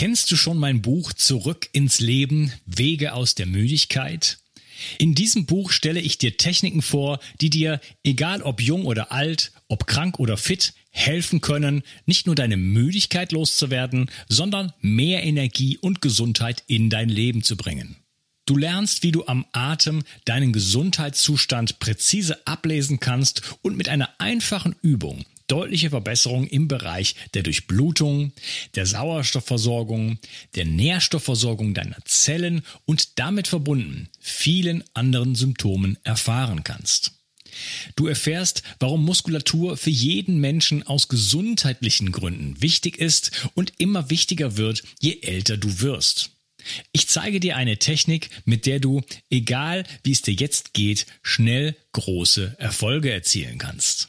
Kennst du schon mein Buch Zurück ins Leben, Wege aus der Müdigkeit? In diesem Buch stelle ich dir Techniken vor, die dir, egal ob jung oder alt, ob krank oder fit, helfen können, nicht nur deine Müdigkeit loszuwerden, sondern mehr Energie und Gesundheit in dein Leben zu bringen. Du lernst, wie du am Atem deinen Gesundheitszustand präzise ablesen kannst und mit einer einfachen Übung deutliche Verbesserungen im Bereich der Durchblutung, der Sauerstoffversorgung, der Nährstoffversorgung deiner Zellen und damit verbunden vielen anderen Symptomen erfahren kannst. Du erfährst, warum Muskulatur für jeden Menschen aus gesundheitlichen Gründen wichtig ist und immer wichtiger wird, je älter du wirst. Ich zeige dir eine Technik, mit der du, egal wie es dir jetzt geht, schnell große Erfolge erzielen kannst.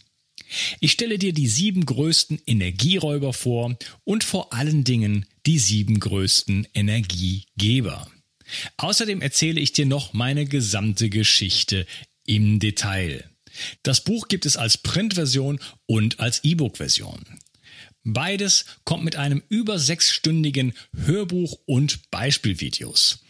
Ich stelle dir die sieben größten Energieräuber vor und vor allen Dingen die sieben größten Energiegeber. Außerdem erzähle ich dir noch meine gesamte Geschichte im Detail. Das Buch gibt es als Printversion und als E-Book-Version. Beides kommt mit einem über sechsstündigen Hörbuch und Beispielvideos.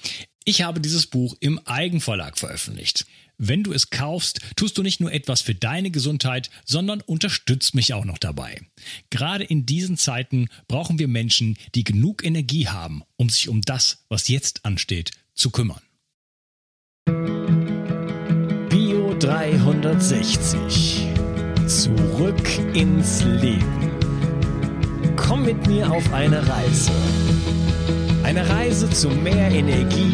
Ich habe dieses Buch im Eigenverlag veröffentlicht. Wenn du es kaufst, tust du nicht nur etwas für deine Gesundheit, sondern unterstützt mich auch noch dabei. Gerade in diesen Zeiten brauchen wir Menschen, die genug Energie haben, um sich um das, was jetzt ansteht, zu kümmern. Bio 360. Zurück ins Leben. Komm mit mir auf eine Reise. Eine Reise zu mehr Energie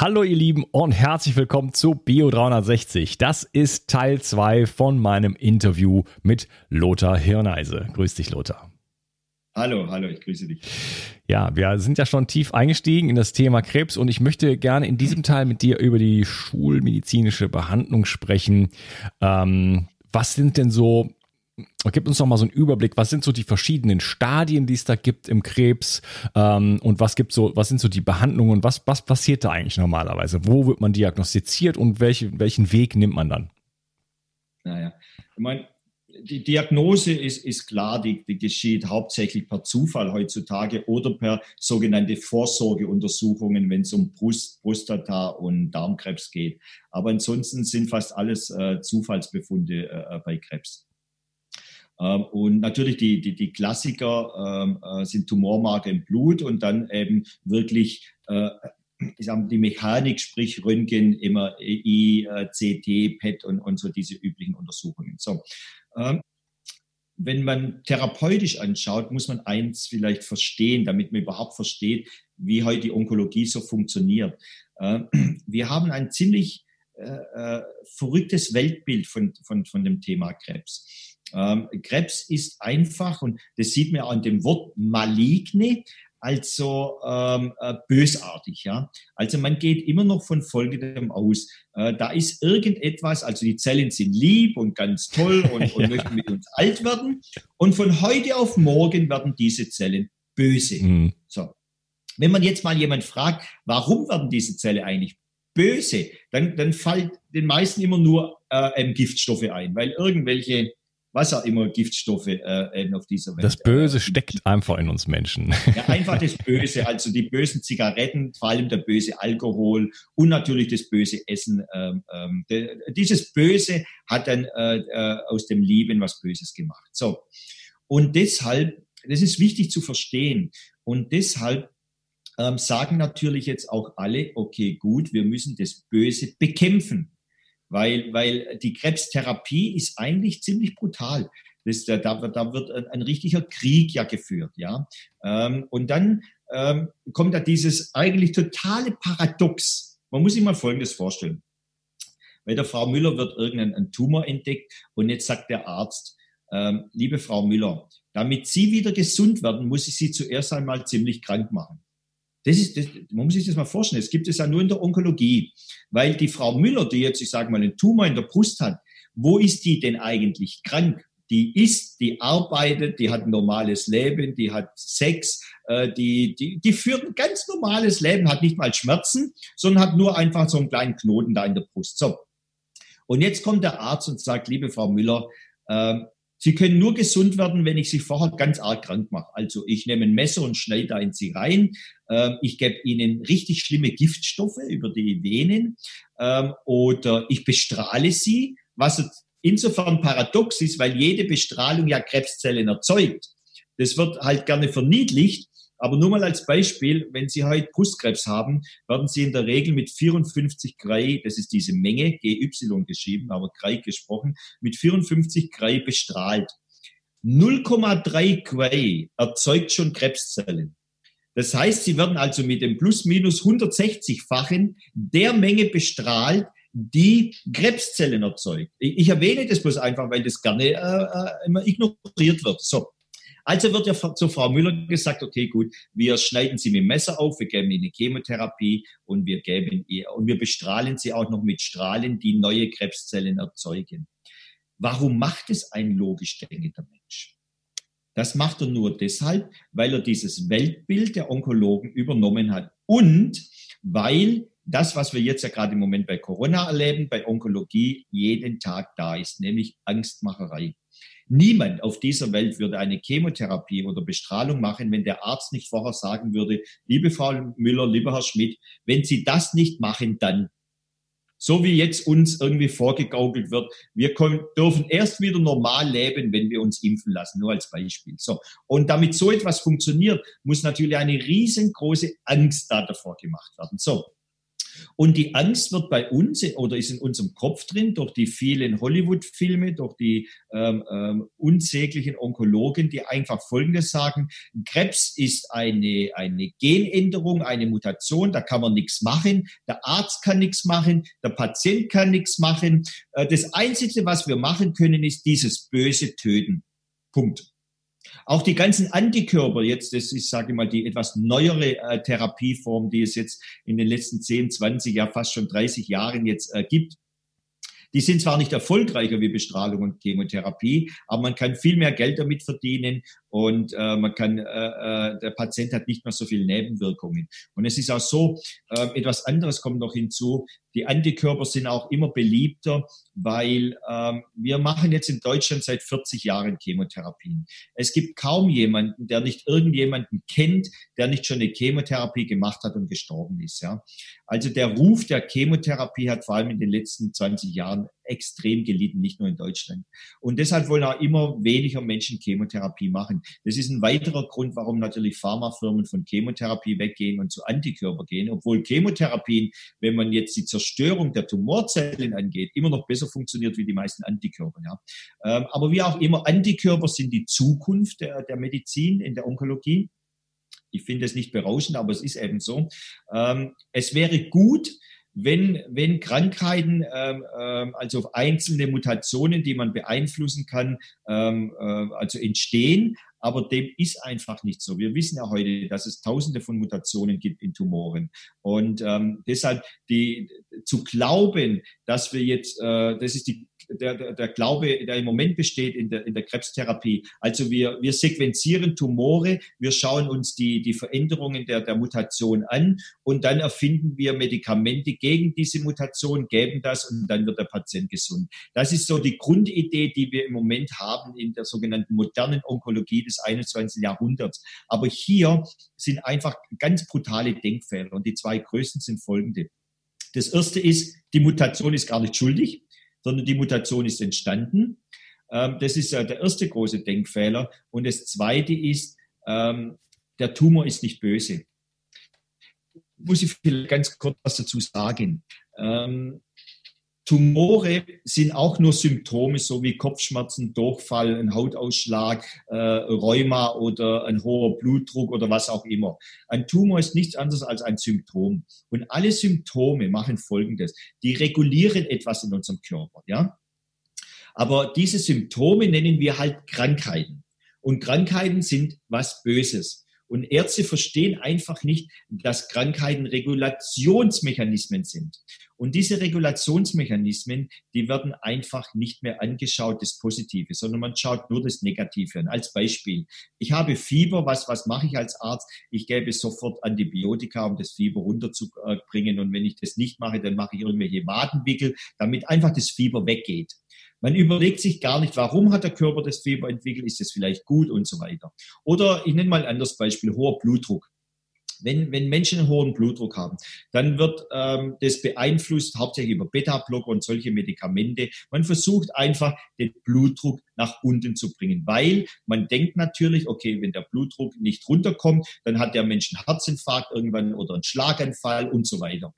Hallo ihr Lieben und herzlich willkommen zu Bio360. Das ist Teil 2 von meinem Interview mit Lothar Hirneise. Grüß dich, Lothar. Hallo, hallo, ich grüße dich. Ja, wir sind ja schon tief eingestiegen in das Thema Krebs und ich möchte gerne in diesem Teil mit dir über die schulmedizinische Behandlung sprechen. Ähm, was sind denn so Gib uns noch mal so einen Überblick. Was sind so die verschiedenen Stadien, die es da gibt im Krebs? Ähm, und was gibt so, was sind so die Behandlungen und was, was passiert da eigentlich normalerweise? Wo wird man diagnostiziert und welche, welchen Weg nimmt man dann? Naja, ich meine, die Diagnose ist, ist klar, die, die geschieht hauptsächlich per Zufall heutzutage oder per sogenannte Vorsorgeuntersuchungen, wenn es um Brust, Prostata und Darmkrebs geht. Aber ansonsten sind fast alles äh, Zufallsbefunde äh, bei Krebs. Ähm, und natürlich die, die, die Klassiker ähm, äh, sind Tumormarke im Blut und dann eben wirklich äh, ich sag, die Mechanik, sprich Röntgen, immer I, äh, CT, PET und, und so diese üblichen Untersuchungen. So. Ähm, wenn man therapeutisch anschaut, muss man eins vielleicht verstehen, damit man überhaupt versteht, wie heute die Onkologie so funktioniert. Äh, wir haben ein ziemlich äh, äh verrücktes Weltbild von, von, von dem Thema Krebs. Ähm, Krebs ist einfach, und das sieht man an dem Wort maligne, also ähm, äh, bösartig. Ja? Also man geht immer noch von Folgendem aus. Äh, da ist irgendetwas, also die Zellen sind lieb und ganz toll und, und ja. möchten mit uns alt werden. Und von heute auf morgen werden diese Zellen böse. Mhm. So. Wenn man jetzt mal jemand fragt, warum werden diese Zellen eigentlich böse, dann, dann fällt den meisten immer nur äh, Giftstoffe ein, weil irgendwelche was auch immer Giftstoffe äh, eben auf dieser Welt. Das Böse äh, steckt einfach in uns Menschen. Ja, einfach das Böse, also die bösen Zigaretten, vor allem der böse Alkohol und natürlich das böse Essen. Ähm, ähm, de, dieses Böse hat dann äh, äh, aus dem Lieben was Böses gemacht. So. Und deshalb, das ist wichtig zu verstehen. Und deshalb ähm, sagen natürlich jetzt auch alle, okay, gut, wir müssen das Böse bekämpfen weil, weil die Krebstherapie ist eigentlich ziemlich brutal. Das, da, da wird ein, ein richtiger Krieg ja geführt, ja. Ähm, und dann ähm, kommt da dieses eigentlich totale Paradox. Man muss sich mal Folgendes vorstellen. Bei der Frau Müller wird irgendein Tumor entdeckt und jetzt sagt der Arzt, ähm, liebe Frau Müller, damit Sie wieder gesund werden, muss ich Sie zuerst einmal ziemlich krank machen. Das ist, das, man muss sich das mal vorstellen. Es gibt es ja nur in der Onkologie. Weil die Frau Müller, die jetzt, ich sage mal, einen Tumor in der Brust hat, wo ist die denn eigentlich krank? Die isst, die arbeitet, die hat ein normales Leben, die hat Sex, äh, die, die, die führt ein ganz normales Leben, hat nicht mal Schmerzen, sondern hat nur einfach so einen kleinen Knoten da in der Brust. So. Und jetzt kommt der Arzt und sagt, liebe Frau Müller, äh, Sie können nur gesund werden, wenn ich Sie vorher ganz arg krank mache. Also ich nehme ein Messer und schneide da in Sie rein. Ähm, ich gebe Ihnen richtig schlimme Giftstoffe über die Venen ähm, oder ich bestrahle Sie, was insofern paradox ist, weil jede Bestrahlung ja Krebszellen erzeugt. Das wird halt gerne verniedlicht, aber nur mal als Beispiel, wenn Sie heute Brustkrebs haben, werden Sie in der Regel mit 54 Gray, das ist diese Menge, GY geschrieben, aber Gray gesprochen, mit 54 Gray bestrahlt. 0,3 Gray erzeugt schon Krebszellen. Das heißt, Sie werden also mit dem plus-minus 160-fachen der Menge bestrahlt, die Krebszellen erzeugt. Ich, erwähne das bloß einfach, weil das gerne äh, äh immer ignoriert wird. So. Also wird ja zur Frau Müller gesagt, okay, gut, wir schneiden sie mit dem Messer auf, wir geben ihnen Chemotherapie und wir geben ihr, und wir bestrahlen sie auch noch mit Strahlen, die neue Krebszellen erzeugen. Warum macht es ein logisch denkender Mensch? Das macht er nur deshalb, weil er dieses Weltbild der Onkologen übernommen hat und weil das, was wir jetzt ja gerade im Moment bei Corona erleben, bei Onkologie jeden Tag da ist, nämlich Angstmacherei. Niemand auf dieser Welt würde eine Chemotherapie oder Bestrahlung machen, wenn der Arzt nicht vorher sagen würde, liebe Frau Müller, lieber Herr Schmidt, wenn Sie das nicht machen, dann. So wie jetzt uns irgendwie vorgegaukelt wird, wir können, dürfen erst wieder normal leben, wenn wir uns impfen lassen, nur als Beispiel. So. Und damit so etwas funktioniert, muss natürlich eine riesengroße Angst da davor gemacht werden. So. Und die Angst wird bei uns oder ist in unserem Kopf drin durch die vielen Hollywood-Filme, durch die ähm, ähm, unsäglichen Onkologen, die einfach Folgendes sagen. Krebs ist eine, eine Genänderung, eine Mutation, da kann man nichts machen. Der Arzt kann nichts machen, der Patient kann nichts machen. Äh, das Einzige, was wir machen können, ist dieses böse Töten. Punkt. Auch die ganzen Antikörper jetzt, das ist, sage ich mal, die etwas neuere äh, Therapieform, die es jetzt in den letzten 10, 20, ja fast schon 30 Jahren jetzt äh, gibt, die sind zwar nicht erfolgreicher wie Bestrahlung und Chemotherapie, aber man kann viel mehr Geld damit verdienen und äh, man kann, äh, äh, der Patient hat nicht mehr so viele Nebenwirkungen. Und es ist auch so, äh, etwas anderes kommt noch hinzu. Die Antikörper sind auch immer beliebter, weil ähm, wir machen jetzt in Deutschland seit 40 Jahren Chemotherapien. Es gibt kaum jemanden, der nicht irgendjemanden kennt, der nicht schon eine Chemotherapie gemacht hat und gestorben ist. Ja. Also der Ruf der Chemotherapie hat vor allem in den letzten 20 Jahren extrem gelitten, nicht nur in Deutschland. Und deshalb wollen auch immer weniger Menschen Chemotherapie machen. Das ist ein weiterer Grund, warum natürlich Pharmafirmen von Chemotherapie weggehen und zu Antikörper gehen, obwohl Chemotherapien, wenn man jetzt die Zerstörung der Tumorzellen angeht, immer noch besser funktioniert wie die meisten Antikörper. Ja. Ähm, aber wie auch immer, Antikörper sind die Zukunft der, der Medizin in der Onkologie. Ich finde es nicht berauschend, aber es ist eben so. Ähm, es wäre gut, wenn, wenn Krankheiten, ähm, ähm, also einzelne Mutationen, die man beeinflussen kann, ähm, äh, also entstehen, aber dem ist einfach nicht so. Wir wissen ja heute, dass es tausende von Mutationen gibt in Tumoren. Und ähm, deshalb die, zu glauben, dass wir jetzt, äh, das ist die der, der, der Glaube, der im Moment besteht in der, in der Krebstherapie. Also wir, wir sequenzieren Tumore, wir schauen uns die, die Veränderungen der, der Mutation an und dann erfinden wir Medikamente gegen diese Mutation, geben das und dann wird der Patient gesund. Das ist so die Grundidee, die wir im Moment haben in der sogenannten modernen Onkologie des 21. Jahrhunderts. Aber hier sind einfach ganz brutale Denkfehler und die zwei größten sind folgende. Das erste ist, die Mutation ist gar nicht schuldig sondern die Mutation ist entstanden. Ähm, das ist der erste große Denkfehler. Und das zweite ist, ähm, der Tumor ist nicht böse. Muss ich vielleicht ganz kurz was dazu sagen. Ähm, Tumore sind auch nur Symptome, so wie Kopfschmerzen, Durchfall, ein Hautausschlag, äh, Rheuma oder ein hoher Blutdruck oder was auch immer. Ein Tumor ist nichts anderes als ein Symptom. Und alle Symptome machen Folgendes. Die regulieren etwas in unserem Körper, ja. Aber diese Symptome nennen wir halt Krankheiten. Und Krankheiten sind was Böses. Und Ärzte verstehen einfach nicht, dass Krankheiten Regulationsmechanismen sind. Und diese Regulationsmechanismen, die werden einfach nicht mehr angeschaut, das Positive, sondern man schaut nur das Negative an. Als Beispiel, ich habe Fieber, was, was mache ich als Arzt? Ich gebe sofort Antibiotika, um das Fieber runterzubringen. Und wenn ich das nicht mache, dann mache ich irgendwelche Wadenwickel, damit einfach das Fieber weggeht. Man überlegt sich gar nicht, warum hat der Körper das Fieber entwickelt, ist es vielleicht gut und so weiter. Oder ich nenne mal ein anderes Beispiel, hoher Blutdruck. Wenn, wenn Menschen einen hohen Blutdruck haben, dann wird ähm, das beeinflusst hauptsächlich über Beta-Blocker und solche Medikamente. Man versucht einfach, den Blutdruck nach unten zu bringen, weil man denkt natürlich, okay, wenn der Blutdruck nicht runterkommt, dann hat der Mensch einen Herzinfarkt irgendwann oder einen Schlaganfall und so weiter.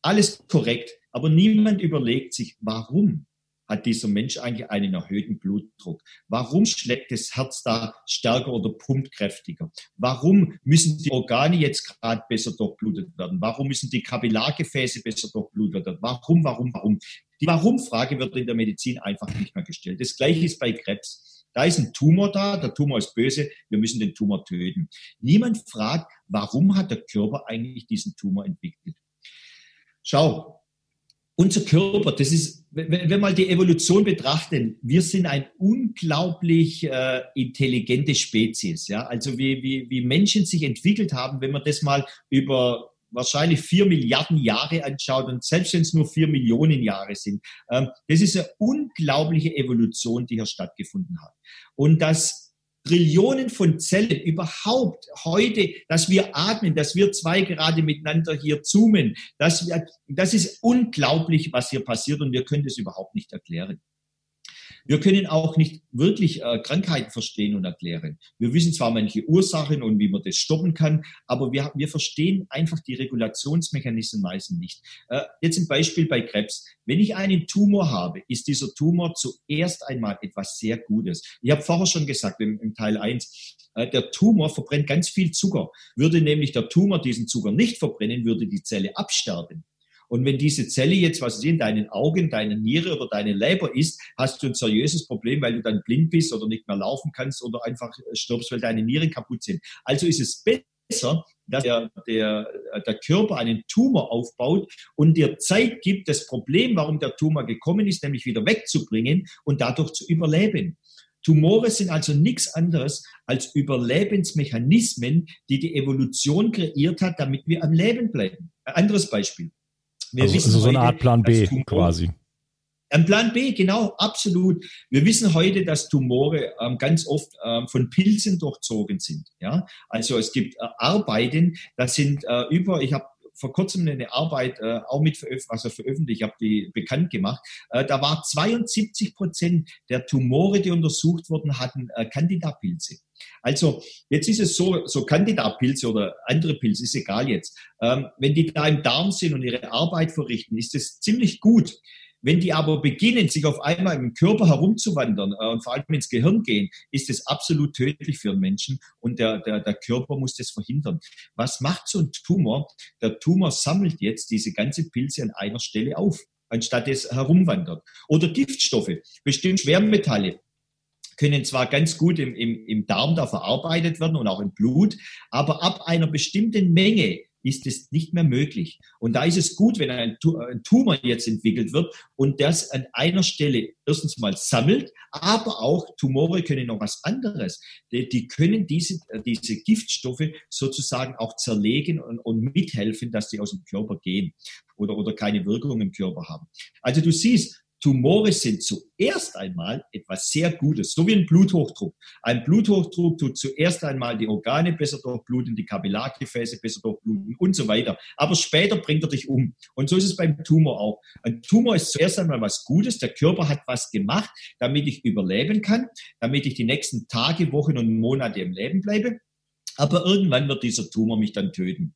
Alles korrekt, aber niemand überlegt sich, warum hat dieser Mensch eigentlich einen erhöhten Blutdruck? Warum schlägt das Herz da stärker oder pumpt kräftiger? Warum müssen die Organe jetzt gerade besser durchblutet werden? Warum müssen die Kapillargefäße besser durchblutet werden? Warum, warum, warum? Die Warum-Frage wird in der Medizin einfach nicht mehr gestellt. Das gleiche ist bei Krebs. Da ist ein Tumor da, der Tumor ist böse, wir müssen den Tumor töten. Niemand fragt, warum hat der Körper eigentlich diesen Tumor entwickelt? Schau, unser Körper, das ist, wenn wir mal die Evolution betrachten, wir sind ein unglaublich äh, intelligente Spezies. Ja? Also wie, wie, wie Menschen sich entwickelt haben, wenn man das mal über wahrscheinlich vier Milliarden Jahre anschaut und selbst wenn es nur vier Millionen Jahre sind, ähm, das ist eine unglaubliche Evolution, die hier stattgefunden hat. Und das Trillionen von Zellen überhaupt heute, dass wir atmen, dass wir zwei gerade miteinander hier zoomen, das, das ist unglaublich, was hier passiert und wir können das überhaupt nicht erklären. Wir können auch nicht wirklich äh, Krankheiten verstehen und erklären. Wir wissen zwar manche Ursachen und wie man das stoppen kann, aber wir, wir verstehen einfach die Regulationsmechanismen meistens nicht. Äh, jetzt ein Beispiel bei Krebs. Wenn ich einen Tumor habe, ist dieser Tumor zuerst einmal etwas sehr Gutes. Ich habe vorher schon gesagt im, im Teil 1, äh, der Tumor verbrennt ganz viel Zucker. Würde nämlich der Tumor diesen Zucker nicht verbrennen, würde die Zelle absterben. Und wenn diese Zelle jetzt, was sie in deinen Augen, deine Niere oder deine Leber ist, hast du ein seriöses Problem, weil du dann blind bist oder nicht mehr laufen kannst oder einfach stirbst, weil deine Nieren kaputt sind. Also ist es besser, dass der, der, der Körper einen Tumor aufbaut und dir Zeit gibt, das Problem, warum der Tumor gekommen ist, nämlich wieder wegzubringen und dadurch zu überleben. Tumore sind also nichts anderes als Überlebensmechanismen, die die Evolution kreiert hat, damit wir am Leben bleiben. Ein anderes Beispiel. Wir also, also so eine Art Plan B quasi. Ein Plan B, genau, absolut. Wir wissen heute, dass Tumore ähm, ganz oft ähm, von Pilzen durchzogen sind. Ja, also es gibt äh, Arbeiten, das sind äh, über, ich habe vor kurzem eine Arbeit äh, auch mit veröf also veröffentlicht, ich habe die bekannt gemacht. Äh, da war 72 Prozent der Tumore, die untersucht wurden, hatten äh, Candida-Pilze. Also jetzt ist es so, so Candida-Pilze oder andere Pilze, ist egal jetzt. Ähm, wenn die da im Darm sind und ihre Arbeit verrichten, ist es ziemlich gut. Wenn die aber beginnen, sich auf einmal im Körper herumzuwandern äh, und vor allem ins Gehirn gehen, ist es absolut tödlich für einen Menschen und der, der, der Körper muss das verhindern. Was macht so ein Tumor? Der Tumor sammelt jetzt diese ganze Pilze an einer Stelle auf anstatt es herumwandert. Oder Giftstoffe, bestimmt Schwermetalle, können zwar ganz gut im, im, im Darm da verarbeitet werden und auch im Blut, aber ab einer bestimmten Menge ist es nicht mehr möglich. Und da ist es gut, wenn ein, Tumor jetzt entwickelt wird und das an einer Stelle erstens mal sammelt, aber auch Tumore können noch was anderes. Die, die können diese, diese Giftstoffe sozusagen auch zerlegen und, und mithelfen, dass sie aus dem Körper gehen oder, oder keine Wirkung im Körper haben. Also du siehst, Tumore sind zuerst einmal etwas sehr Gutes, so wie ein Bluthochdruck. Ein Bluthochdruck tut zuerst einmal die Organe besser durchbluten, die Kapillargefäße besser durchbluten und so weiter. Aber später bringt er dich um. Und so ist es beim Tumor auch. Ein Tumor ist zuerst einmal was Gutes. Der Körper hat was gemacht, damit ich überleben kann, damit ich die nächsten Tage, Wochen und Monate im Leben bleibe. Aber irgendwann wird dieser Tumor mich dann töten.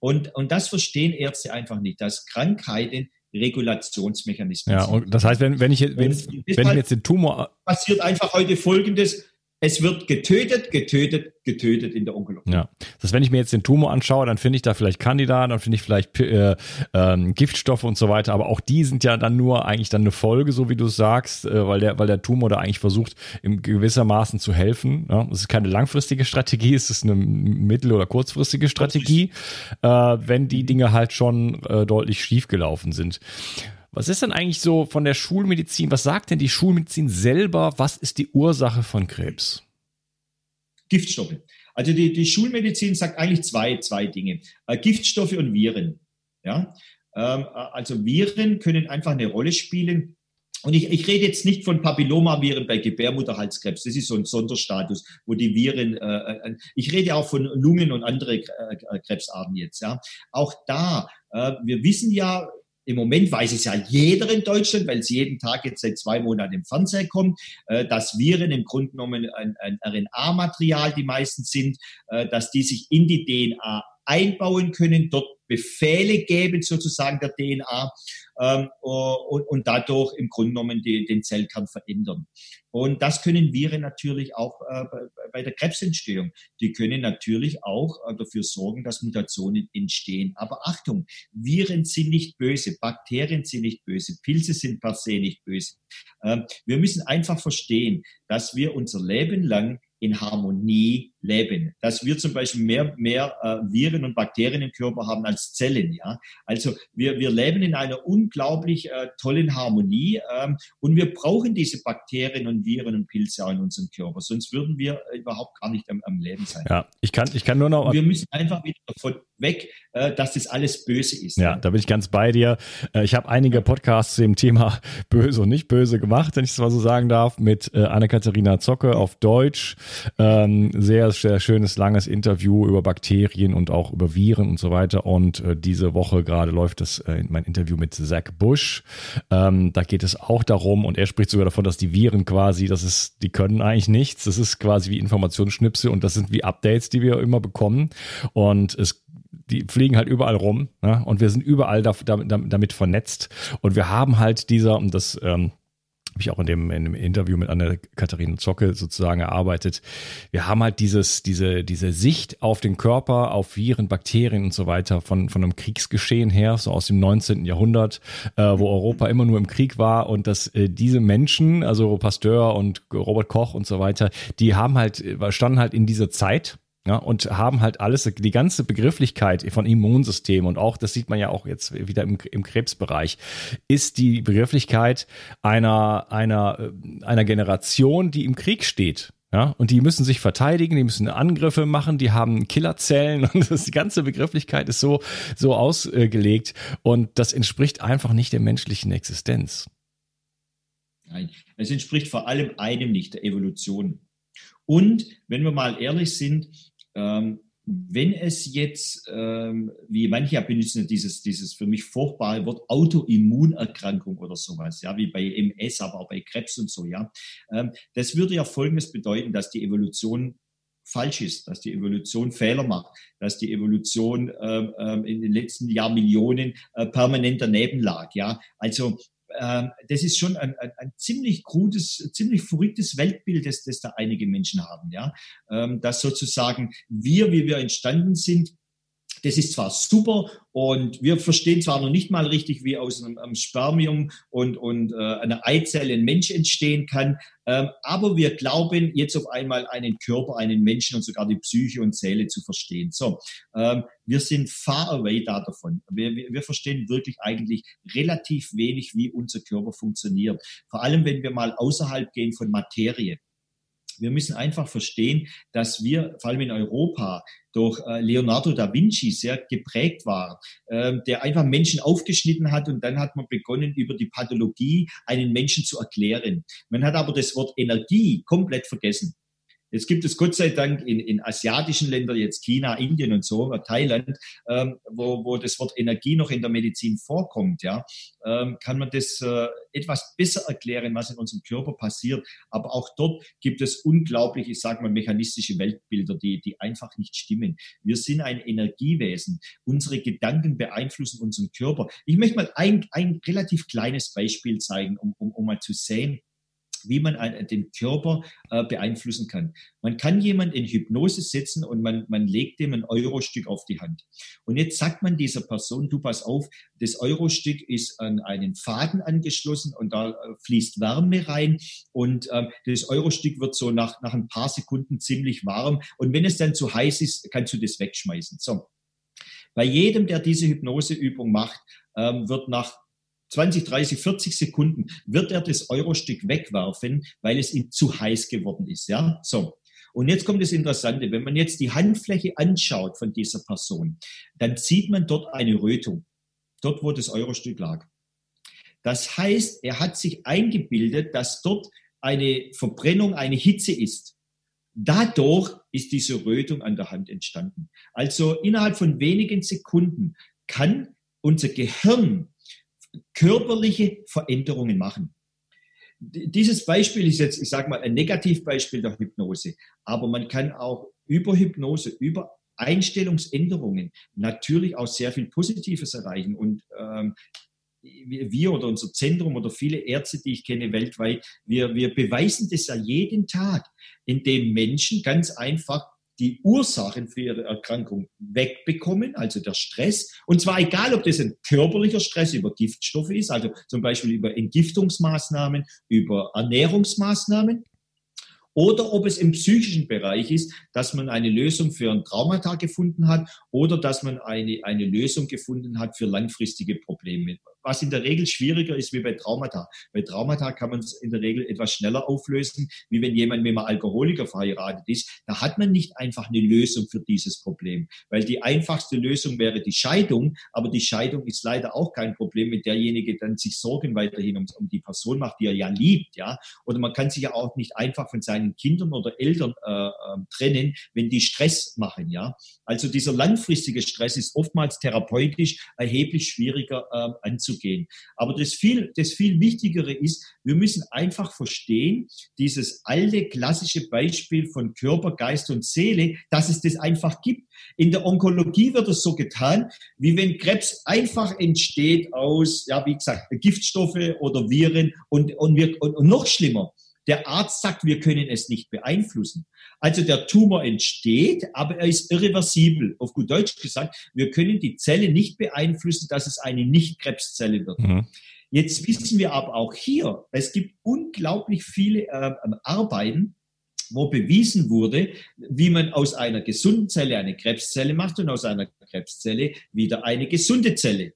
Und, und das verstehen Ärzte einfach nicht, dass Krankheiten Regulationsmechanismen. Ja, und das heißt, wenn, wenn ich, wenn, wenn ich jetzt den Tumor. Passiert einfach heute folgendes. Es wird getötet, getötet, getötet in der Onkologie. Ja, das wenn ich mir jetzt den Tumor anschaue, dann finde ich da vielleicht Candida, dann finde ich vielleicht äh, ähm, Giftstoffe und so weiter, aber auch die sind ja dann nur eigentlich dann eine Folge, so wie du es sagst, äh, weil der weil der Tumor da eigentlich versucht, in gewissermaßen zu helfen. Ja? Das ist keine langfristige Strategie, es ist eine mittel- oder kurzfristige Strategie, äh, wenn die Dinge halt schon äh, deutlich schief gelaufen sind. Was ist denn eigentlich so von der Schulmedizin? Was sagt denn die Schulmedizin selber? Was ist die Ursache von Krebs? Giftstoffe. Also die, die Schulmedizin sagt eigentlich zwei, zwei Dinge. Äh, Giftstoffe und Viren. Ja? Ähm, äh, also Viren können einfach eine Rolle spielen. Und ich, ich rede jetzt nicht von Papillomaviren bei Gebärmutterhalskrebs. Das ist so ein Sonderstatus, wo die Viren. Äh, äh ich rede auch von Lungen und andere äh, Krebsarten jetzt. Ja, auch da. Äh, wir wissen ja, im Moment weiß es ja jeder in Deutschland, weil es jeden Tag jetzt seit zwei Monaten im Fernsehen kommt, äh, dass Viren im Grunde genommen ein, ein RNA-Material, die meisten sind, äh, dass die sich in die DNA einbauen können, dort Befehle geben sozusagen der DNA ähm, und, und dadurch im Grunde genommen die, den Zellkern verändern. Und das können Viren natürlich auch äh, bei der Krebsentstehung. Die können natürlich auch äh, dafür sorgen, dass Mutationen entstehen. Aber Achtung, Viren sind nicht böse, Bakterien sind nicht böse, Pilze sind per se nicht böse. Ähm, wir müssen einfach verstehen, dass wir unser Leben lang in Harmonie leben. Dass wir zum Beispiel mehr, mehr äh, Viren und Bakterien im Körper haben als Zellen. Ja? Also wir, wir leben in einer unglaublich äh, tollen Harmonie ähm, und wir brauchen diese Bakterien und Viren und Pilze auch in unserem Körper. Sonst würden wir überhaupt gar nicht am, am Leben sein. Ja, ich kann, ich kann nur noch. wir müssen einfach wieder davon weg, äh, dass das alles böse ist. Ja, da bin ich ganz bei dir. Äh, ich habe einige Podcasts zu dem Thema böse und nicht böse gemacht, wenn ich es mal so sagen darf, mit äh, Anne-Katharina Zocke auf Deutsch. Ähm, sehr, sehr schönes, langes Interview über Bakterien und auch über Viren und so weiter. Und äh, diese Woche gerade läuft das äh, mein Interview mit Zach Bush. Ähm, da geht es auch darum, und er spricht sogar davon, dass die Viren quasi, das ist, die können eigentlich nichts. Das ist quasi wie Informationsschnipsel und das sind wie Updates, die wir immer bekommen. Und es die fliegen halt überall rum ne? und wir sind überall da, da, damit vernetzt und wir haben halt dieser, und das ähm, habe ich auch in dem, in dem Interview mit Anne-Katharina Zocke sozusagen erarbeitet. Wir haben halt dieses, diese, diese Sicht auf den Körper, auf Viren, Bakterien und so weiter von, von einem Kriegsgeschehen her, so aus dem 19. Jahrhundert, äh, wo Europa immer nur im Krieg war und dass äh, diese Menschen, also Pasteur und Robert Koch und so weiter, die haben halt, standen halt in dieser Zeit ja, und haben halt alles, die ganze Begrifflichkeit von Immunsystem und auch, das sieht man ja auch jetzt wieder im, im Krebsbereich, ist die Begrifflichkeit einer, einer, äh, einer Generation, die im Krieg steht. Ja, und die müssen sich verteidigen, die müssen Angriffe machen, die haben Killerzellen und das, die ganze Begrifflichkeit ist so, so ausgelegt und das entspricht einfach nicht der menschlichen Existenz. Nein, es entspricht vor allem einem nicht, der Evolution. Und wenn wir mal ehrlich sind, ähm, wenn es jetzt, ähm, wie manche benutzen, dieses, dieses für mich furchtbare Wort Autoimmunerkrankung oder sowas, ja, wie bei MS, aber auch bei Krebs und so, ja, ähm, das würde ja Folgendes bedeuten, dass die Evolution falsch ist, dass die Evolution Fehler macht, dass die Evolution ähm, ähm in den letzten Jahrmillionen äh, permanent daneben lag. Ja, also das ist schon ein, ein, ein, ziemlich krudes, ziemlich verrücktes Weltbild, das, das da einige Menschen haben, ja. Ähm, dass sozusagen wir, wie wir entstanden sind, das ist zwar super und wir verstehen zwar noch nicht mal richtig, wie aus einem, einem Spermium und, und äh, einer Eizelle ein Mensch entstehen kann, ähm, aber wir glauben jetzt auf einmal einen Körper, einen Menschen und sogar die Psyche und Seele zu verstehen. So, ähm, wir sind far away da davon. Wir, wir, wir verstehen wirklich eigentlich relativ wenig, wie unser Körper funktioniert. Vor allem, wenn wir mal außerhalb gehen von Materie. Wir müssen einfach verstehen, dass wir, vor allem in Europa, durch äh, Leonardo da Vinci sehr geprägt war, ähm, der einfach Menschen aufgeschnitten hat und dann hat man begonnen, über die Pathologie einen Menschen zu erklären. Man hat aber das Wort Energie komplett vergessen. Jetzt gibt es Gott sei Dank in, in asiatischen Ländern, jetzt China, Indien und so, Thailand, ähm, wo, wo das Wort Energie noch in der Medizin vorkommt, ja, ähm, kann man das äh, etwas besser erklären, was in unserem Körper passiert. Aber auch dort gibt es unglaublich, ich sage mal, mechanistische Weltbilder, die, die einfach nicht stimmen. Wir sind ein Energiewesen. Unsere Gedanken beeinflussen unseren Körper. Ich möchte mal ein, ein relativ kleines Beispiel zeigen, um, um, um mal zu sehen, wie man den Körper äh, beeinflussen kann. Man kann jemanden in Hypnose setzen und man, man legt dem ein Eurostück auf die Hand. Und jetzt sagt man dieser Person, du pass auf, das Eurostück ist an einen Faden angeschlossen und da äh, fließt Wärme rein und ähm, das Eurostück wird so nach, nach ein paar Sekunden ziemlich warm und wenn es dann zu heiß ist, kannst du das wegschmeißen. So. Bei jedem, der diese Hypnoseübung macht, ähm, wird nach 20, 30, 40 Sekunden wird er das Eurostück wegwerfen, weil es ihm zu heiß geworden ist. Ja, so. Und jetzt kommt das Interessante. Wenn man jetzt die Handfläche anschaut von dieser Person, dann sieht man dort eine Rötung. Dort, wo das Eurostück lag. Das heißt, er hat sich eingebildet, dass dort eine Verbrennung, eine Hitze ist. Dadurch ist diese Rötung an der Hand entstanden. Also innerhalb von wenigen Sekunden kann unser Gehirn körperliche Veränderungen machen. Dieses Beispiel ist jetzt, ich sage mal, ein Negativbeispiel der Hypnose, aber man kann auch über Hypnose, über Einstellungsänderungen natürlich auch sehr viel Positives erreichen. Und ähm, wir oder unser Zentrum oder viele Ärzte, die ich kenne weltweit, wir, wir beweisen das ja jeden Tag, indem Menschen ganz einfach die Ursachen für ihre Erkrankung wegbekommen, also der Stress. Und zwar egal, ob das ein körperlicher Stress über Giftstoffe ist, also zum Beispiel über Entgiftungsmaßnahmen, über Ernährungsmaßnahmen, oder ob es im psychischen Bereich ist, dass man eine Lösung für ein Traumata gefunden hat oder dass man eine, eine Lösung gefunden hat für langfristige Probleme was in der Regel schwieriger ist wie bei Traumata. Bei Traumata kann man es in der Regel etwas schneller auflösen, wie wenn jemand mit einem Alkoholiker verheiratet ist. Da hat man nicht einfach eine Lösung für dieses Problem, weil die einfachste Lösung wäre die Scheidung, aber die Scheidung ist leider auch kein Problem, wenn derjenige dann sich Sorgen weiterhin um, um die Person macht, die er ja liebt, ja. Oder man kann sich ja auch nicht einfach von seinen Kindern oder Eltern äh, äh, trennen, wenn die Stress machen, ja. Also dieser langfristige Stress ist oftmals therapeutisch erheblich schwieriger äh, anzugehen anzugehen. Aber das viel, das viel Wichtigere ist, wir müssen einfach verstehen, dieses alte klassische Beispiel von Körper, Geist und Seele, dass es das einfach gibt. In der Onkologie wird es so getan, wie wenn Krebs einfach entsteht aus, ja, wie gesagt, Giftstoffe oder Viren und, und, wir, und, und noch schlimmer. Der Arzt sagt, wir können es nicht beeinflussen. Also der Tumor entsteht, aber er ist irreversibel. Auf gut Deutsch gesagt, wir können die Zelle nicht beeinflussen, dass es eine Nicht-Krebszelle wird. Mhm. Jetzt wissen wir aber auch hier, es gibt unglaublich viele äh, Arbeiten, wo bewiesen wurde, wie man aus einer gesunden Zelle eine Krebszelle macht und aus einer Krebszelle wieder eine gesunde Zelle.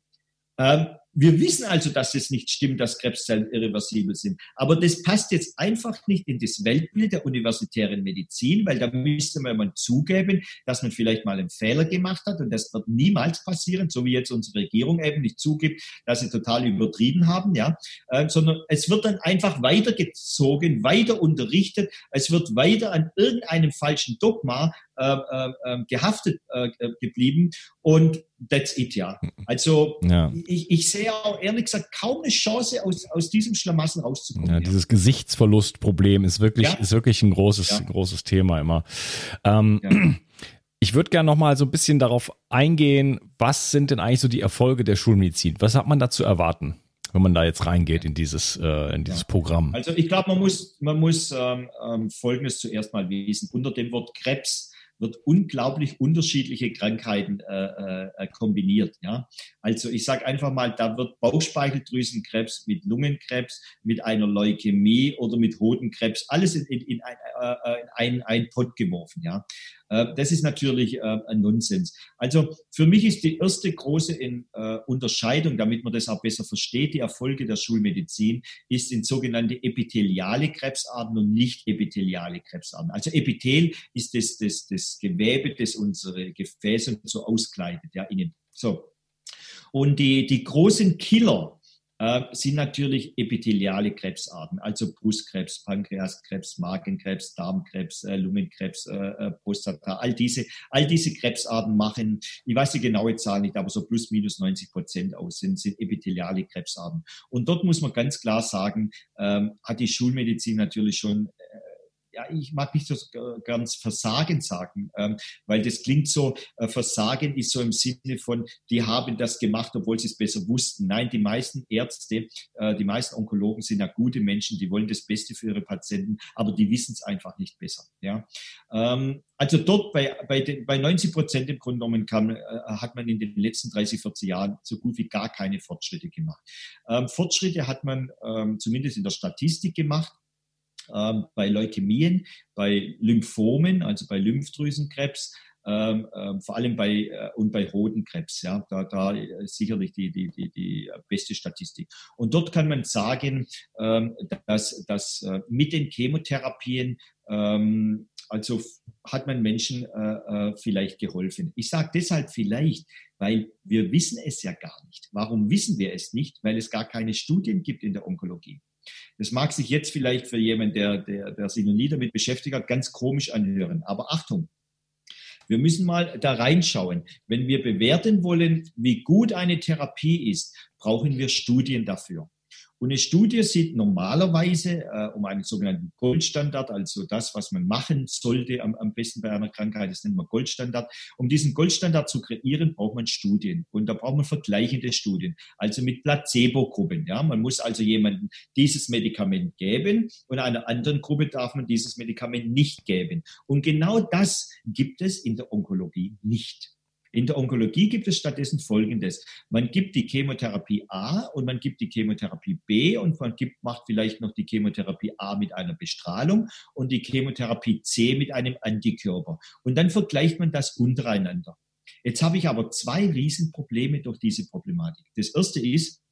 Ähm, wir wissen also, dass es nicht stimmt, dass Krebszellen irreversibel sind. Aber das passt jetzt einfach nicht in das Weltbild der universitären Medizin, weil da müsste man zugeben, dass man vielleicht mal einen Fehler gemacht hat. Und das wird niemals passieren, so wie jetzt unsere Regierung eben nicht zugibt, dass sie total übertrieben haben, ja, äh, sondern es wird dann einfach weitergezogen, weiter unterrichtet, es wird weiter an irgendeinem falschen Dogma äh, äh, ähm, gehaftet äh, geblieben und that's it, ja. Also ja. Ich, ich sehe auch ehrlich gesagt kaum eine Chance, aus, aus diesem Schlamassel rauszukommen. Ja, ja. Dieses Gesichtsverlustproblem ist wirklich, ja. ist wirklich ein großes, großes Thema immer. Ähm, ich würde gerne noch mal so ein bisschen darauf eingehen, was sind denn eigentlich so die Erfolge der Schulmedizin? Was hat man da zu erwarten? wenn man da jetzt reingeht in dieses, äh, in dieses ja. Programm? Also ich glaube, man muss, man muss ähm, ähm, Folgendes zuerst mal wissen. Unter dem Wort Krebs wird unglaublich unterschiedliche Krankheiten äh, äh, kombiniert. Ja? Also ich sage einfach mal, da wird Bauchspeicheldrüsenkrebs mit Lungenkrebs, mit einer Leukämie oder mit Hodenkrebs, alles in, in, in, ein, äh, in einen, einen Pott geworfen. Ja? Äh, das ist natürlich äh, ein Nonsens. Also für mich ist die erste große äh, Unterscheidung, damit man das auch besser versteht, die Erfolge der Schulmedizin, ist in sogenannte epitheliale Krebsarten und nicht epitheliale Krebsarten. Also Epithel ist das, das, das Gewebe, das unsere Gefäße so auskleidet, ja, innen. So. Und die, die großen Killer, äh, sind natürlich epitheliale Krebsarten, also Brustkrebs, Pankreaskrebs, Magenkrebs, Darmkrebs, äh, Lungenkrebs, äh, äh, Prostata. All diese, all diese Krebsarten machen, ich weiß die genaue Zahl nicht, aber so plus minus 90 Prozent aus sind, sind epitheliale Krebsarten. Und dort muss man ganz klar sagen, ähm, hat die Schulmedizin natürlich schon ja, ich mag nicht so ganz Versagen sagen, ähm, weil das klingt so, äh, Versagen ist so im Sinne von, die haben das gemacht, obwohl sie es besser wussten. Nein, die meisten Ärzte, äh, die meisten Onkologen sind ja gute Menschen, die wollen das Beste für ihre Patienten, aber die wissen es einfach nicht besser. Ja? Ähm, also dort bei, bei, den, bei 90 Prozent im Grunde genommen kam, äh, hat man in den letzten 30, 40 Jahren so gut wie gar keine Fortschritte gemacht. Ähm, Fortschritte hat man ähm, zumindest in der Statistik gemacht. Ähm, bei Leukämien, bei Lymphomen, also bei Lymphdrüsenkrebs, ähm, ähm, vor allem bei äh, und bei Hodenkrebs, ja, da, da sicherlich die, die, die, die beste Statistik. Und dort kann man sagen, ähm, dass, dass äh, mit den Chemotherapien ähm, also hat man Menschen äh, äh, vielleicht geholfen. Ich sage deshalb vielleicht, weil wir wissen es ja gar nicht. Warum wissen wir es nicht? Weil es gar keine Studien gibt in der Onkologie. Das mag sich jetzt vielleicht für jemanden, der, der, der sich noch nie damit beschäftigt hat, ganz komisch anhören. Aber Achtung, wir müssen mal da reinschauen. Wenn wir bewerten wollen, wie gut eine Therapie ist, brauchen wir Studien dafür. Und eine Studie sieht normalerweise äh, um einen sogenannten Goldstandard, also das, was man machen sollte, am, am besten bei einer Krankheit, das nennt man Goldstandard. Um diesen Goldstandard zu kreieren, braucht man Studien. Und da braucht man vergleichende Studien, also mit Placebo-Gruppen. Ja? Man muss also jemandem dieses Medikament geben und einer anderen Gruppe darf man dieses Medikament nicht geben. Und genau das gibt es in der Onkologie nicht. In der Onkologie gibt es stattdessen Folgendes. Man gibt die Chemotherapie A und man gibt die Chemotherapie B und man gibt, macht vielleicht noch die Chemotherapie A mit einer Bestrahlung und die Chemotherapie C mit einem Antikörper. Und dann vergleicht man das untereinander. Jetzt habe ich aber zwei Riesenprobleme durch diese Problematik. Das erste ist,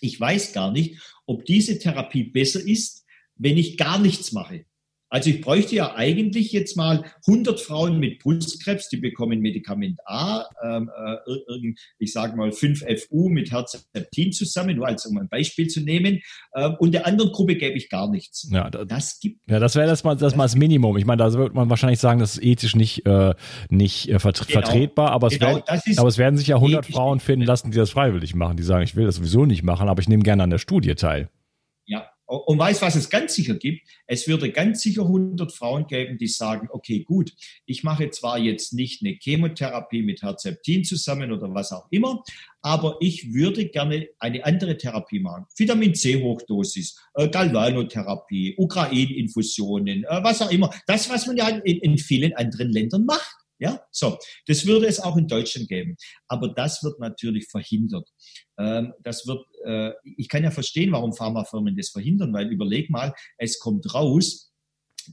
ich weiß gar nicht, ob diese Therapie besser ist, wenn ich gar nichts mache. Also ich bräuchte ja eigentlich jetzt mal 100 Frauen mit Brustkrebs, die bekommen Medikament A, ähm, äh, ich sage mal 5FU mit Herzeptin zusammen, nur als um ein Beispiel zu nehmen. Ähm, und der anderen Gruppe gäbe ich gar nichts. Ja, da, das gibt. Ja, das wäre das mal das, mal das Minimum. Ich meine, da wird man wahrscheinlich sagen, das ist ethisch nicht äh, nicht äh, vert genau, vertretbar, aber es, genau, werden, aber es werden sich ja 100 Frauen finden lassen, die das freiwillig machen, die sagen, ich will das sowieso nicht machen, aber ich nehme gerne an der Studie teil. Und weiß, was es ganz sicher gibt. Es würde ganz sicher 100 Frauen geben, die sagen, okay, gut, ich mache zwar jetzt nicht eine Chemotherapie mit Herzeptin zusammen oder was auch immer, aber ich würde gerne eine andere Therapie machen. Vitamin C Hochdosis, äh, Galvanotherapie, Ukrain-Infusionen, äh, was auch immer. Das, was man ja in, in vielen anderen Ländern macht. Ja, so. Das würde es auch in Deutschland geben. Aber das wird natürlich verhindert. Ähm, das wird, äh, ich kann ja verstehen, warum Pharmafirmen das verhindern, weil überleg mal, es kommt raus,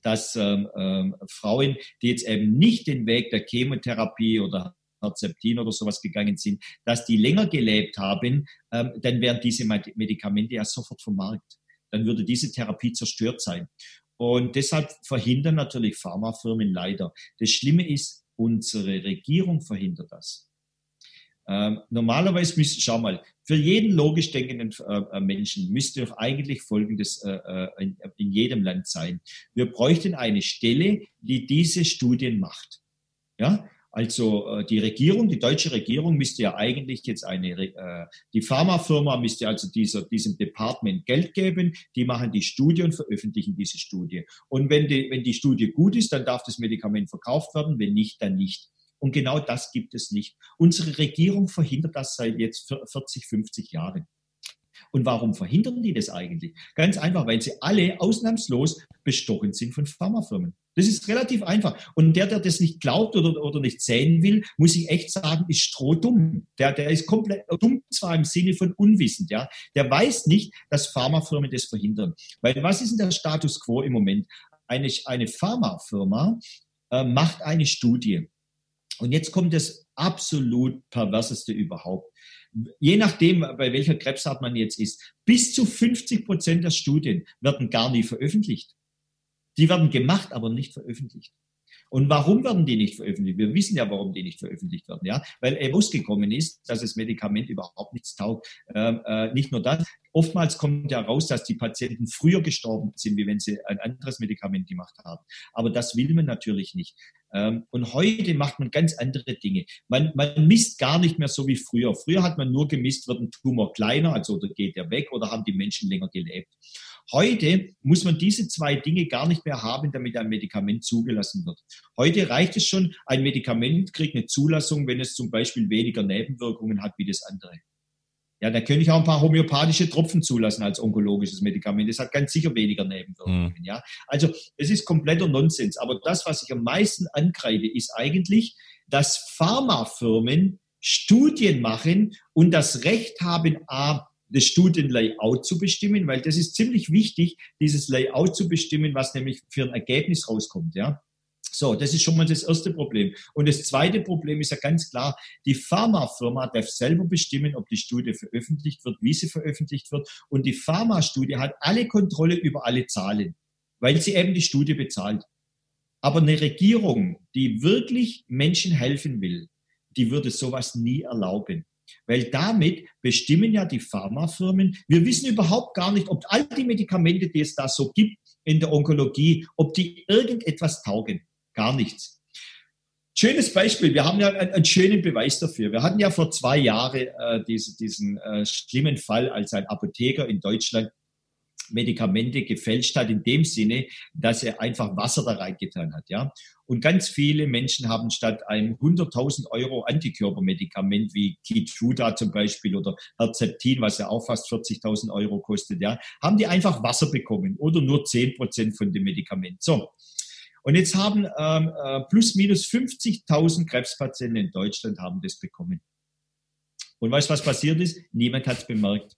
dass ähm, ähm, Frauen, die jetzt eben nicht den Weg der Chemotherapie oder Herzeptin oder sowas gegangen sind, dass die länger gelebt haben, ähm, dann wären diese Medikamente ja sofort vom Markt. Dann würde diese Therapie zerstört sein. Und deshalb verhindern natürlich Pharmafirmen leider. Das Schlimme ist, Unsere Regierung verhindert das. Ähm, normalerweise müsste, schau mal, für jeden logisch denkenden äh, äh, Menschen müsste doch eigentlich Folgendes äh, äh, in, in, jedem Land sein. Wir bräuchten eine Stelle, die diese Studien macht. Ja, also äh, die Regierung, die deutsche Regierung müsste ja eigentlich jetzt eine, äh, die Pharmafirma müsste also dieser, diesem Department Geld geben, die machen die Studie und veröffentlichen diese Studie. Und wenn die, wenn die Studie gut ist, dann darf das Medikament verkauft werden, wenn nicht, dann nicht. Und genau das gibt es nicht. Unsere Regierung verhindert das seit jetzt 40, 50 Jahren. Und warum verhindern die das eigentlich? Ganz einfach, weil sie alle ausnahmslos bestochen sind von Pharmafirmen. Das ist relativ einfach. Und der, der das nicht glaubt oder, oder nicht sehen will, muss ich echt sagen, ist strohdumm. Der, der ist komplett dumm, zwar im Sinne von unwissend, ja. Der weiß nicht, dass Pharmafirmen das verhindern. Weil was ist denn der Status quo im Moment? Eine, eine Pharmafirma äh, macht eine Studie. Und jetzt kommt das absolut perverseste überhaupt je nachdem, bei welcher Krebsart man jetzt ist, bis zu 50 Prozent der Studien werden gar nie veröffentlicht. Die werden gemacht, aber nicht veröffentlicht. Und warum werden die nicht veröffentlicht? Wir wissen ja, warum die nicht veröffentlicht werden, ja, weil herausgekommen ist, dass das Medikament überhaupt nichts taugt. Ähm, äh, nicht nur das, oftmals kommt ja raus, dass die Patienten früher gestorben sind, wie wenn sie ein anderes Medikament gemacht haben. Aber das will man natürlich nicht. Ähm, und heute macht man ganz andere Dinge. Man, man misst gar nicht mehr so wie früher. Früher hat man nur gemisst, wird ein Tumor kleiner, also oder geht er weg oder haben die Menschen länger gelebt. Heute muss man diese zwei Dinge gar nicht mehr haben, damit ein Medikament zugelassen wird. Heute reicht es schon, ein Medikament kriegt eine Zulassung, wenn es zum Beispiel weniger Nebenwirkungen hat wie das andere. Ja, da könnte ich auch ein paar homöopathische Tropfen zulassen als onkologisches Medikament. Das hat ganz sicher weniger Nebenwirkungen. Mhm. Ja, also es ist kompletter Nonsens. Aber das, was ich am meisten ankreide, ist eigentlich, dass Pharmafirmen Studien machen und das Recht haben, a, das Studienlayout zu bestimmen, weil das ist ziemlich wichtig, dieses Layout zu bestimmen, was nämlich für ein Ergebnis rauskommt. Ja, so, das ist schon mal das erste Problem. Und das zweite Problem ist ja ganz klar, die Pharmafirma darf selber bestimmen, ob die Studie veröffentlicht wird, wie sie veröffentlicht wird. Und die Pharmastudie hat alle Kontrolle über alle Zahlen, weil sie eben die Studie bezahlt. Aber eine Regierung, die wirklich Menschen helfen will, die würde sowas nie erlauben. Weil damit bestimmen ja die Pharmafirmen, wir wissen überhaupt gar nicht, ob all die Medikamente, die es da so gibt in der Onkologie, ob die irgendetwas taugen gar nichts. Schönes Beispiel, wir haben ja einen, einen, schönen Beweis dafür. Wir hatten ja vor zwei Jahren äh, diese, diesen äh, schlimmen Fall, als ein Apotheker in Deutschland Medikamente gefälscht hat, in dem Sinne, dass er einfach Wasser da reingetan hat. Ja? Und ganz viele Menschen haben statt einem 100.000 Euro Antikörpermedikament wie Keytruda zum Beispiel oder Herzeptin, was ja auch fast 40.000 Euro kostet, ja, haben die einfach Wasser bekommen oder nur 10 Prozent von dem Medikament. So. Und jetzt haben ähm, äh, plus minus 50.000 Krebspatienten in Deutschland haben das bekommen. Und weißt du, was passiert ist? Niemand hat es bemerkt.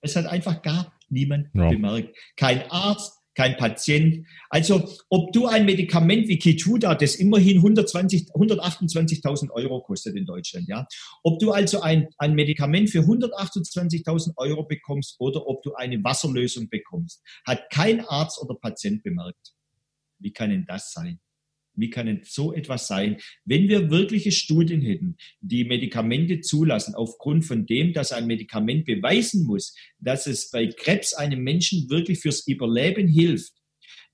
Es hat einfach gar niemand ja. bemerkt. Kein Arzt, kein Patient. Also, ob du ein Medikament wie Keytruda, das immerhin 120, 128.000 Euro kostet in Deutschland, ja, ob du also ein, ein Medikament für 128.000 Euro bekommst oder ob du eine Wasserlösung bekommst, hat kein Arzt oder Patient bemerkt. Wie kann denn das sein? Wie kann denn so etwas sein, wenn wir wirkliche Studien hätten, die Medikamente zulassen, aufgrund von dem, dass ein Medikament beweisen muss, dass es bei Krebs einem Menschen wirklich fürs Überleben hilft,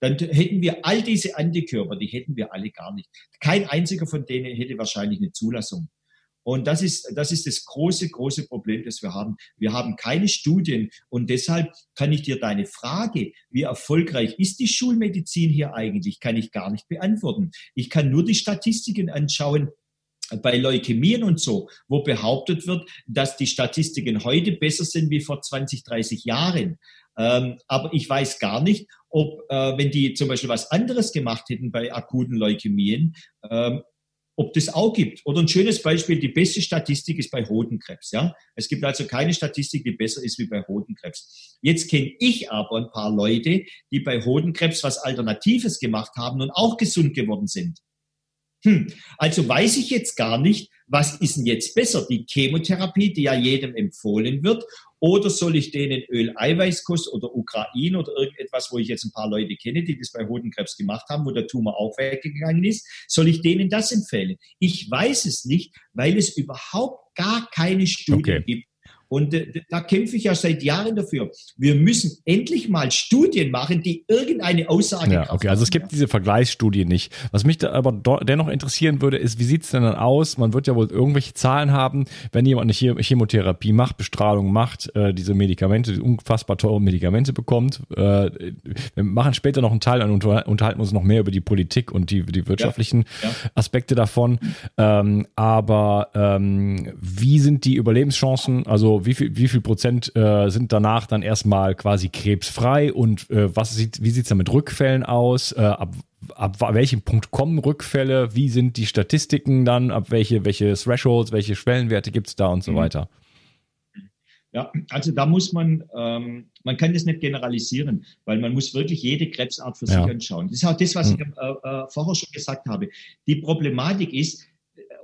dann hätten wir all diese Antikörper, die hätten wir alle gar nicht. Kein einziger von denen hätte wahrscheinlich eine Zulassung. Und das ist, das ist das große, große Problem, das wir haben. Wir haben keine Studien und deshalb kann ich dir deine Frage, wie erfolgreich ist die Schulmedizin hier eigentlich, kann ich gar nicht beantworten. Ich kann nur die Statistiken anschauen, bei Leukämien und so, wo behauptet wird, dass die Statistiken heute besser sind wie vor 20, 30 Jahren. Ähm, aber ich weiß gar nicht, ob, äh, wenn die zum Beispiel was anderes gemacht hätten bei akuten Leukämien, ähm, ob das auch gibt. Oder ein schönes Beispiel, die beste Statistik ist bei Hodenkrebs. Ja? Es gibt also keine Statistik, die besser ist wie bei Hodenkrebs. Jetzt kenne ich aber ein paar Leute, die bei Hodenkrebs was Alternatives gemacht haben und auch gesund geworden sind. Hm, also weiß ich jetzt gar nicht, was ist denn jetzt besser? Die Chemotherapie, die ja jedem empfohlen wird, oder soll ich denen Öl-Eiweißkost oder Ukraine oder irgendetwas, wo ich jetzt ein paar Leute kenne, die das bei Hodenkrebs gemacht haben, wo der Tumor auch weggegangen ist, soll ich denen das empfehlen? Ich weiß es nicht, weil es überhaupt gar keine Studien okay. gibt, und äh, da kämpfe ich ja seit Jahren dafür. Wir müssen endlich mal Studien machen, die irgendeine Aussage Ja, okay, also es gibt ja. diese Vergleichsstudien nicht. Was mich da aber dennoch interessieren würde, ist, wie sieht es denn dann aus? Man wird ja wohl irgendwelche Zahlen haben, wenn jemand eine Chemotherapie macht, Bestrahlung macht, äh, diese Medikamente, diese unfassbar teuren Medikamente bekommt. Äh, wir machen später noch einen Teil und unterhalten uns noch mehr über die Politik und die, die wirtschaftlichen ja, ja. Aspekte davon. Ähm, aber ähm, wie sind die Überlebenschancen? Also wie viel, wie viel Prozent äh, sind danach dann erstmal quasi krebsfrei und äh, was sieht, wie sieht es da mit Rückfällen aus? Äh, ab, ab welchem Punkt kommen Rückfälle? Wie sind die Statistiken dann? Ab welche, welche Thresholds, welche Schwellenwerte gibt es da und so mhm. weiter? Ja, also da muss man, ähm, man kann das nicht generalisieren, weil man muss wirklich jede Krebsart für sich ja. anschauen. Das ist auch das, was mhm. ich äh, äh, vorher schon gesagt habe. Die Problematik ist,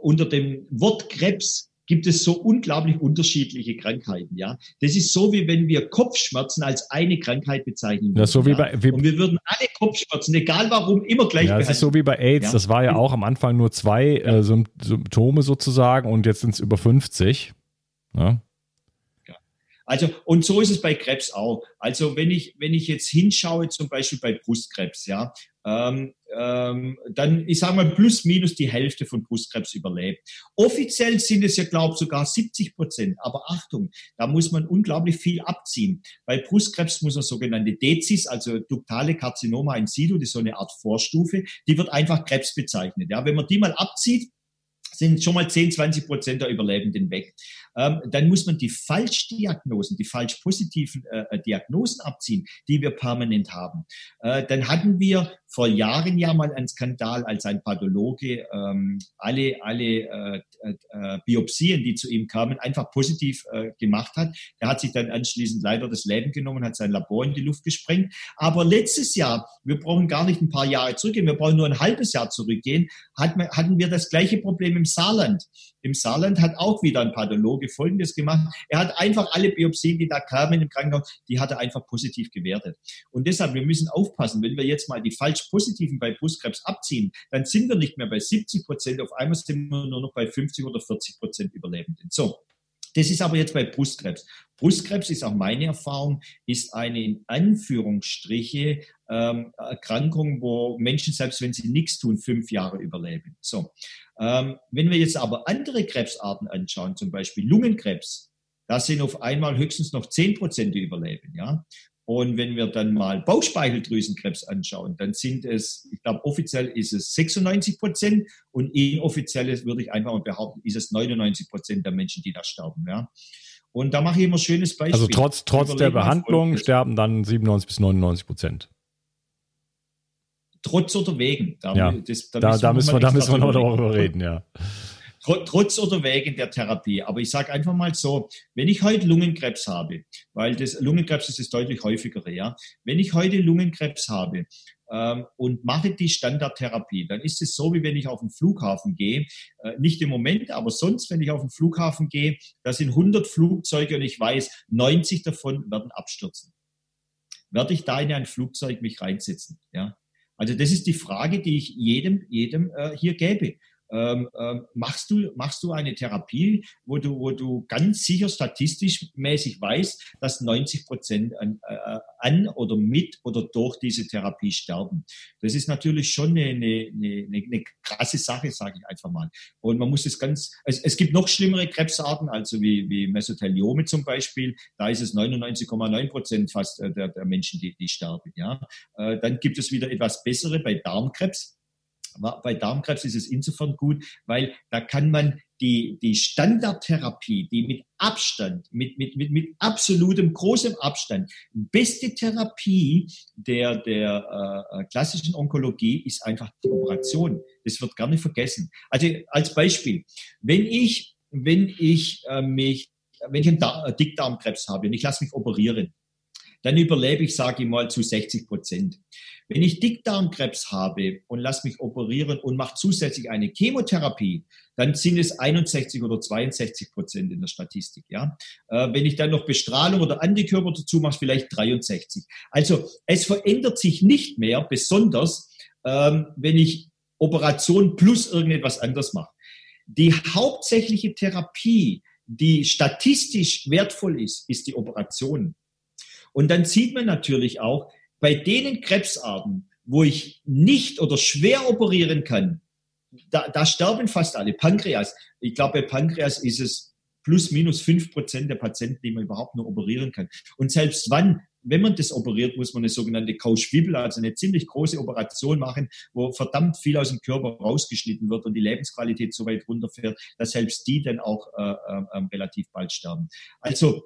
unter dem Wort Krebs gibt es so unglaublich unterschiedliche Krankheiten. Ja, das ist so wie wenn wir Kopfschmerzen als eine Krankheit bezeichnen. Das so wie bei, wie und wir würden alle Kopfschmerzen, egal warum, immer gleich ja, Das ist so wie bei AIDS. Ja? Das war ja auch am Anfang nur zwei äh, Symptome sozusagen und jetzt sind es über 50. Ja. Also, und so ist es bei Krebs auch. Also, wenn ich, wenn ich jetzt hinschaue, zum Beispiel bei Brustkrebs, ja, ähm, ähm, dann, ich sage mal, plus minus die Hälfte von Brustkrebs überlebt. Offiziell sind es ja, glaube ich, sogar 70 Prozent. Aber Achtung, da muss man unglaublich viel abziehen. Bei Brustkrebs muss man sogenannte Dezis, also duktale Karzinoma in situ, das ist so eine Art Vorstufe, die wird einfach Krebs bezeichnet. Ja, wenn man die mal abzieht, sind schon mal 10, 20 Prozent der Überlebenden weg. Ähm, dann muss man die Falschdiagnosen, die falsch positiven äh, äh, Diagnosen abziehen, die wir permanent haben. Äh, dann hatten wir vor Jahren ja mal einen Skandal, als ein Pathologe ähm, alle, alle äh, äh, Biopsien, die zu ihm kamen, einfach positiv äh, gemacht hat. Er hat sich dann anschließend leider das Leben genommen, hat sein Labor in die Luft gesprengt. Aber letztes Jahr, wir brauchen gar nicht ein paar Jahre zurückgehen, wir brauchen nur ein halbes Jahr zurückgehen, hatten wir das gleiche Problem im Saarland. Im Saarland hat auch wieder ein Pathologe Folgendes gemacht. Er hat einfach alle Biopsien, die da kamen im Krankenhaus, die hat er einfach positiv gewertet. Und deshalb, wir müssen aufpassen, wenn wir jetzt mal die falsch positiven bei Brustkrebs abziehen, dann sind wir nicht mehr bei 70 Prozent, auf einmal sind wir nur noch bei 50 oder 40 Prozent Überlebenden. So. Das ist aber jetzt bei Brustkrebs. Brustkrebs ist auch meine Erfahrung, ist eine in Anführungsstriche ähm, Erkrankung, wo Menschen, selbst wenn sie nichts tun, fünf Jahre überleben. So. Ähm, wenn wir jetzt aber andere Krebsarten anschauen, zum Beispiel Lungenkrebs, da sind auf einmal höchstens noch 10 Prozent, die überleben. Ja? Und wenn wir dann mal Bauchspeicheldrüsenkrebs anschauen, dann sind es, ich glaube, offiziell ist es 96 Prozent und inoffiziell würde ich einfach mal behaupten, ist es 99 Prozent der Menschen, die da sterben. Ja? Und da mache ich immer ein schönes Beispiel. Also trotz, trotz der Behandlung sterben dann 97 bis 99 Prozent trotz oder wegen. Da, ja, das, da, da, da müssen wir, da müssen wir noch darüber reden, ja. Trotz oder wegen der Therapie. Aber ich sage einfach mal so, wenn ich heute Lungenkrebs habe, weil das Lungenkrebs ist das deutlich häufigere, ja. Wenn ich heute Lungenkrebs habe ähm, und mache die Standardtherapie, dann ist es so, wie wenn ich auf den Flughafen gehe. Äh, nicht im Moment, aber sonst, wenn ich auf den Flughafen gehe, da sind 100 Flugzeuge und ich weiß, 90 davon werden abstürzen. Werde ich da in ein Flugzeug mich reinsetzen? Ja, also das ist die Frage, die ich jedem, jedem äh, hier gäbe. Ähm, ähm, machst du machst du eine Therapie, wo du wo du ganz sicher statistisch mäßig weißt, dass 90 Prozent an, äh, an oder mit oder durch diese Therapie sterben. Das ist natürlich schon eine, eine, eine, eine krasse Sache, sage ich einfach mal. Und man muss es ganz, es, es gibt noch schlimmere Krebsarten, also wie, wie Mesotheliome zum Beispiel. Da ist es 99,9 Prozent fast äh, der, der Menschen, die, die sterben. Ja, äh, dann gibt es wieder etwas bessere bei Darmkrebs bei Darmkrebs ist es insofern gut, weil da kann man die, die Standardtherapie, die mit Abstand, mit, mit, mit, mit absolutem großem Abstand, beste Therapie der, der äh, klassischen Onkologie ist einfach die Operation. Das wird nicht vergessen. Also als Beispiel, wenn ich, wenn ich äh, mich, wenn ich einen da Dickdarmkrebs habe und ich lasse mich operieren, dann überlebe ich, sage ich mal, zu 60 Prozent. Wenn ich Dickdarmkrebs habe und lasse mich operieren und mache zusätzlich eine Chemotherapie, dann sind es 61 oder 62 Prozent in der Statistik. Ja? Äh, wenn ich dann noch Bestrahlung oder Antikörper dazu mache, vielleicht 63. Also es verändert sich nicht mehr, besonders ähm, wenn ich Operation plus irgendetwas anderes mache. Die hauptsächliche Therapie, die statistisch wertvoll ist, ist die Operation. Und dann sieht man natürlich auch, bei denen Krebsarten, wo ich nicht oder schwer operieren kann, da, da sterben fast alle. Pankreas. Ich glaube, bei Pankreas ist es plus minus fünf Prozent der Patienten, die man überhaupt nur operieren kann. Und selbst wann, wenn man das operiert, muss man eine sogenannte Kauschwibbel, also eine ziemlich große Operation machen, wo verdammt viel aus dem Körper rausgeschnitten wird und die Lebensqualität so weit runterfährt, dass selbst die dann auch äh, äh, relativ bald sterben. Also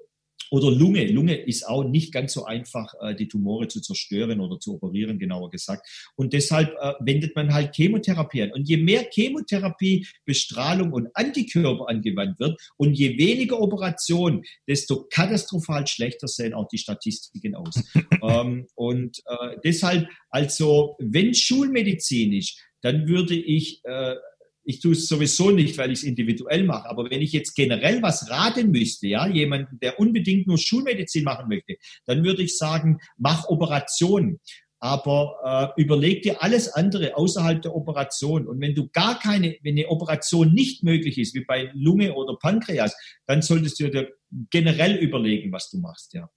oder Lunge. Lunge ist auch nicht ganz so einfach, äh, die Tumore zu zerstören oder zu operieren, genauer gesagt. Und deshalb äh, wendet man halt Chemotherapie an. Und je mehr Chemotherapie, Bestrahlung und Antikörper angewandt wird und je weniger Operation, desto katastrophal schlechter sehen auch die Statistiken aus. ähm, und äh, deshalb, also wenn schulmedizinisch, dann würde ich äh, ich tue es sowieso nicht, weil ich es individuell mache. Aber wenn ich jetzt generell was raten müsste, ja, jemanden, der unbedingt nur Schulmedizin machen möchte, dann würde ich sagen, mach Operationen. Aber äh, überleg dir alles andere außerhalb der Operation. Und wenn du gar keine, wenn eine Operation nicht möglich ist, wie bei Lunge oder Pankreas, dann solltest du dir generell überlegen, was du machst, ja.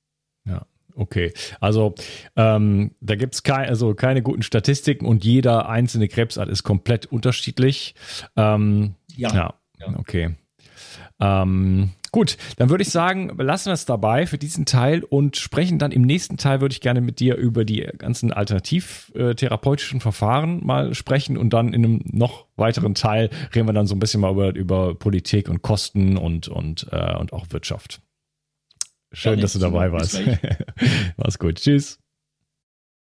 Ja. Okay, also ähm, da gibt es kein, also keine guten Statistiken und jeder einzelne Krebsart ist komplett unterschiedlich. Ähm, ja. ja. okay. Ähm, gut, dann würde ich sagen, lassen wir es dabei für diesen Teil und sprechen dann im nächsten Teil, würde ich gerne mit dir über die ganzen alternativtherapeutischen Verfahren mal sprechen und dann in einem noch weiteren Teil reden wir dann so ein bisschen mal über, über Politik und Kosten und, und, äh, und auch Wirtschaft. Schön, dass du dabei warst. Mach's gut. Tschüss.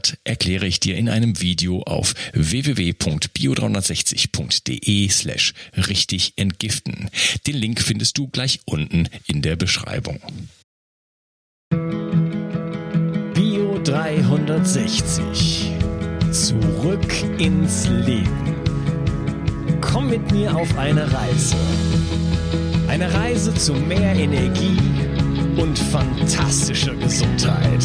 hat, erkläre ich dir in einem Video auf www.bio360.de slash richtig entgiften. Den Link findest du gleich unten in der Beschreibung. Bio 360. Zurück ins Leben. Komm mit mir auf eine Reise. Eine Reise zu mehr Energie und fantastischer Gesundheit.